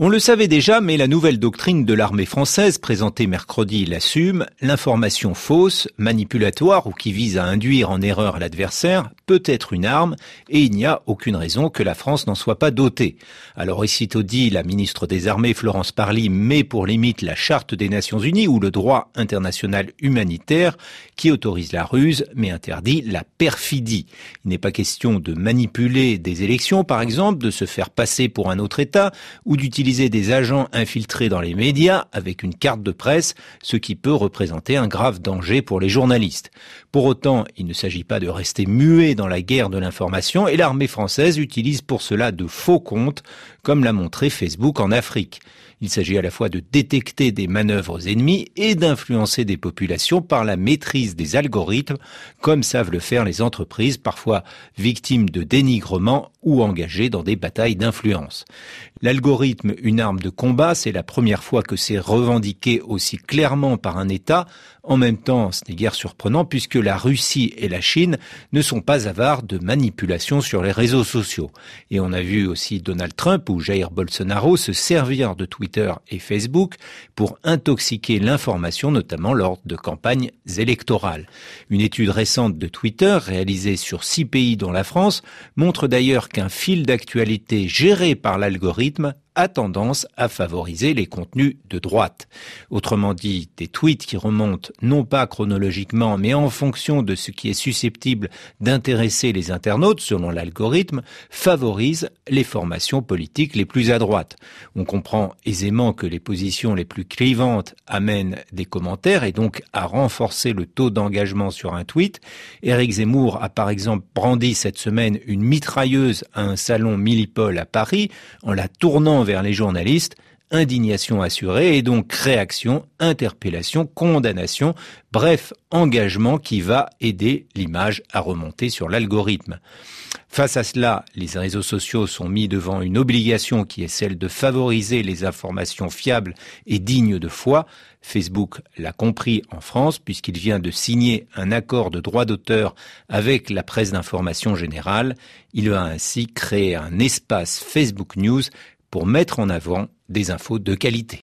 On le savait déjà, mais la nouvelle doctrine de l'armée française présentée mercredi l'assume. L'information fausse, manipulatoire ou qui vise à induire en erreur l'adversaire peut être une arme et il n'y a aucune raison que la France n'en soit pas dotée. Alors aussitôt dit, la ministre des Armées Florence Parly met pour limite la charte des Nations Unies ou le droit international humanitaire qui autorise la ruse mais interdit la perfidie. Il n'est pas question de manipuler des élections par exemple, de se faire passer pour un autre État ou d'utiliser des agents infiltrés dans les médias avec une carte de presse, ce qui peut représenter un grave danger pour les journalistes. Pour autant, il ne s'agit pas de rester muet dans la guerre de l'information et l'armée française utilise pour cela de faux comptes, comme l'a montré Facebook en Afrique. Il s'agit à la fois de détecter des manœuvres ennemies et d'influencer des populations par la maîtrise des algorithmes, comme savent le faire les entreprises parfois victimes de dénigrement ou engagées dans des batailles d'influence. L'algorithme, une arme de combat, c'est la première fois que c'est revendiqué aussi clairement par un État. En même temps, ce n'est guère surprenant puisque la Russie et la Chine ne sont pas avares de manipulation sur les réseaux sociaux. Et on a vu aussi Donald Trump ou Jair Bolsonaro se servir de Twitter et Facebook pour intoxiquer l'information, notamment lors de campagnes électorales. Une étude récente de Twitter, réalisée sur six pays dont la France, montre d'ailleurs qu'un fil d'actualité géré par l'algorithme a tendance à favoriser les contenus de droite. Autrement dit, des tweets qui remontent non pas chronologiquement, mais en fonction de ce qui est susceptible d'intéresser les internautes selon l'algorithme, favorisent les formations politiques les plus à droite. On comprend aisément que les positions les plus clivantes amènent des commentaires et donc à renforcer le taux d'engagement sur un tweet. Eric Zemmour a par exemple brandi cette semaine une mitrailleuse à un salon Millipol à Paris en la tournant vers les journalistes, indignation assurée et donc réaction, interpellation, condamnation, bref, engagement qui va aider l'image à remonter sur l'algorithme. Face à cela, les réseaux sociaux sont mis devant une obligation qui est celle de favoriser les informations fiables et dignes de foi. Facebook l'a compris en France puisqu'il vient de signer un accord de droit d'auteur avec la presse d'information générale. Il va ainsi créer un espace Facebook News pour mettre en avant des infos de qualité.